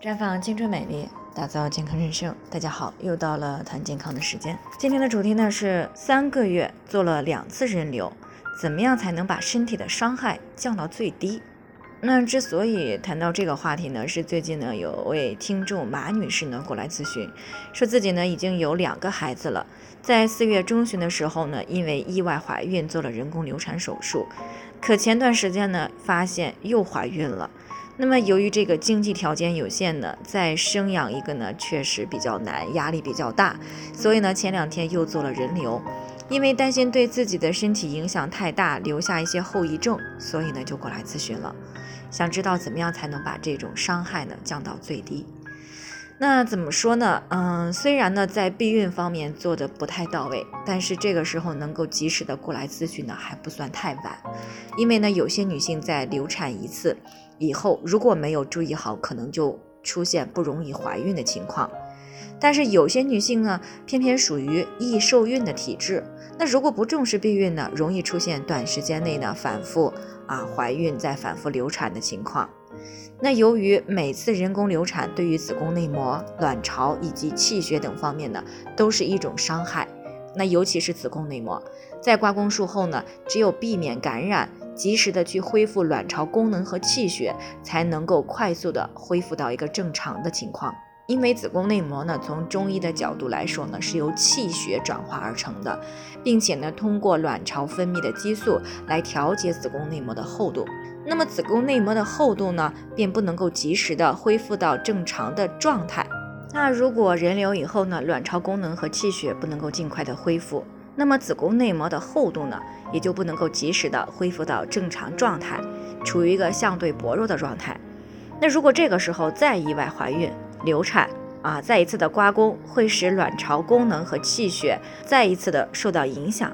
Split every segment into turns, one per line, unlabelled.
绽放青春美丽，打造健康人生。大家好，又到了谈健康的时间。今天的主题呢是三个月做了两次人流，怎么样才能把身体的伤害降到最低？那之所以谈到这个话题呢，是最近呢有位听众马女士呢过来咨询，说自己呢已经有两个孩子了，在四月中旬的时候呢，因为意外怀孕做了人工流产手术，可前段时间呢发现又怀孕了。那么由于这个经济条件有限呢，再生养一个呢确实比较难，压力比较大，所以呢前两天又做了人流，因为担心对自己的身体影响太大，留下一些后遗症，所以呢就过来咨询了，想知道怎么样才能把这种伤害呢降到最低。那怎么说呢？嗯，虽然呢在避孕方面做的不太到位，但是这个时候能够及时的过来咨询呢还不算太晚，因为呢有些女性在流产一次。以后如果没有注意好，可能就出现不容易怀孕的情况。但是有些女性呢，偏偏属于易受孕的体质，那如果不重视避孕呢，容易出现短时间内呢反复啊怀孕再反复流产的情况。那由于每次人工流产对于子宫内膜、卵巢以及气血等方面呢，都是一种伤害。那尤其是子宫内膜，在刮宫术后呢，只有避免感染。及时的去恢复卵巢功能和气血，才能够快速的恢复到一个正常的情况。因为子宫内膜呢，从中医的角度来说呢，是由气血转化而成的，并且呢，通过卵巢分泌的激素来调节子宫内膜的厚度。那么子宫内膜的厚度呢，便不能够及时的恢复到正常的状态。那如果人流以后呢，卵巢功能和气血不能够尽快的恢复。那么子宫内膜的厚度呢，也就不能够及时的恢复到正常状态，处于一个相对薄弱的状态。那如果这个时候再意外怀孕、流产啊，再一次的刮宫，会使卵巢功能和气血再一次的受到影响，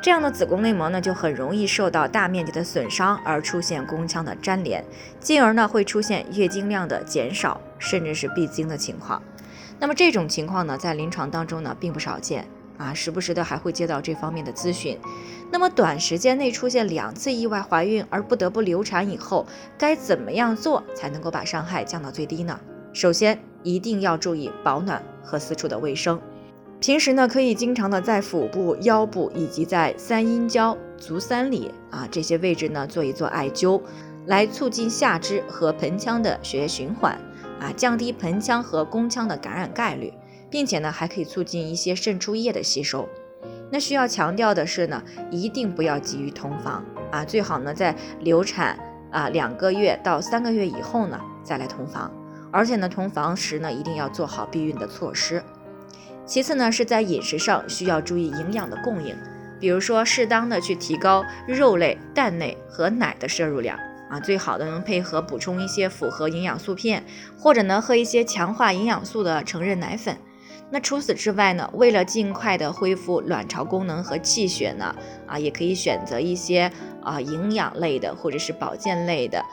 这样的子宫内膜呢，就很容易受到大面积的损伤，而出现宫腔的粘连，进而呢会出现月经量的减少，甚至是闭经的情况。那么这种情况呢，在临床当中呢，并不少见。啊，时不时的还会接到这方面的咨询。那么短时间内出现两次意外怀孕而不得不流产以后，该怎么样做才能够把伤害降到最低呢？首先一定要注意保暖和私处的卫生。平时呢，可以经常的在腹部、腰部以及在三阴交、足三里啊这些位置呢做一做艾灸，来促进下肢和盆腔的血液循环，啊，降低盆腔和宫腔的感染概率。并且呢，还可以促进一些渗出液的吸收。那需要强调的是呢，一定不要急于同房啊，最好呢在流产啊两个月到三个月以后呢再来同房。而且呢，同房时呢一定要做好避孕的措施。其次呢，是在饮食上需要注意营养的供应，比如说适当的去提高肉类、蛋类和奶的摄入量啊，最好的能配合补充一些复合营养素片，或者呢喝一些强化营养素的成人奶粉。那除此之外呢？为了尽快的恢复卵巢功能和气血呢，啊，也可以选择一些啊营养类的或者是保健类的，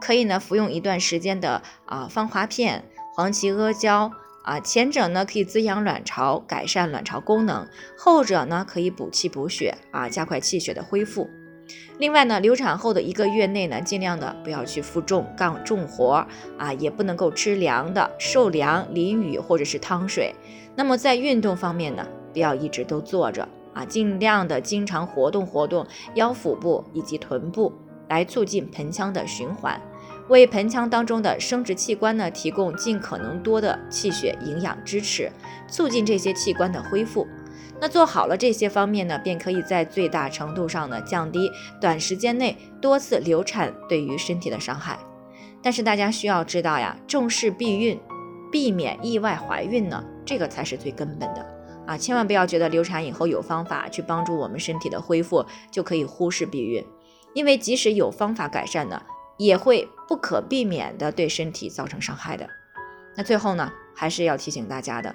可以呢服用一段时间的啊芳华片、黄芪阿胶啊，前者呢可以滋养卵巢，改善卵巢功能；后者呢可以补气补血啊，加快气血的恢复。另外呢，流产后的一个月内呢，尽量的不要去负重干重活啊，也不能够吃凉的、受凉、淋雨或者是汤水。那么在运动方面呢，不要一直都坐着啊，尽量的经常活动活动腰腹部以及臀部，来促进盆腔的循环，为盆腔当中的生殖器官呢提供尽可能多的气血营养支持，促进这些器官的恢复。那做好了这些方面呢，便可以在最大程度上呢降低短时间内多次流产对于身体的伤害。但是大家需要知道呀，重视避孕，避免意外怀孕呢，这个才是最根本的啊！千万不要觉得流产以后有方法去帮助我们身体的恢复，就可以忽视避孕，因为即使有方法改善呢，也会不可避免的对身体造成伤害的。那最后呢，还是要提醒大家的。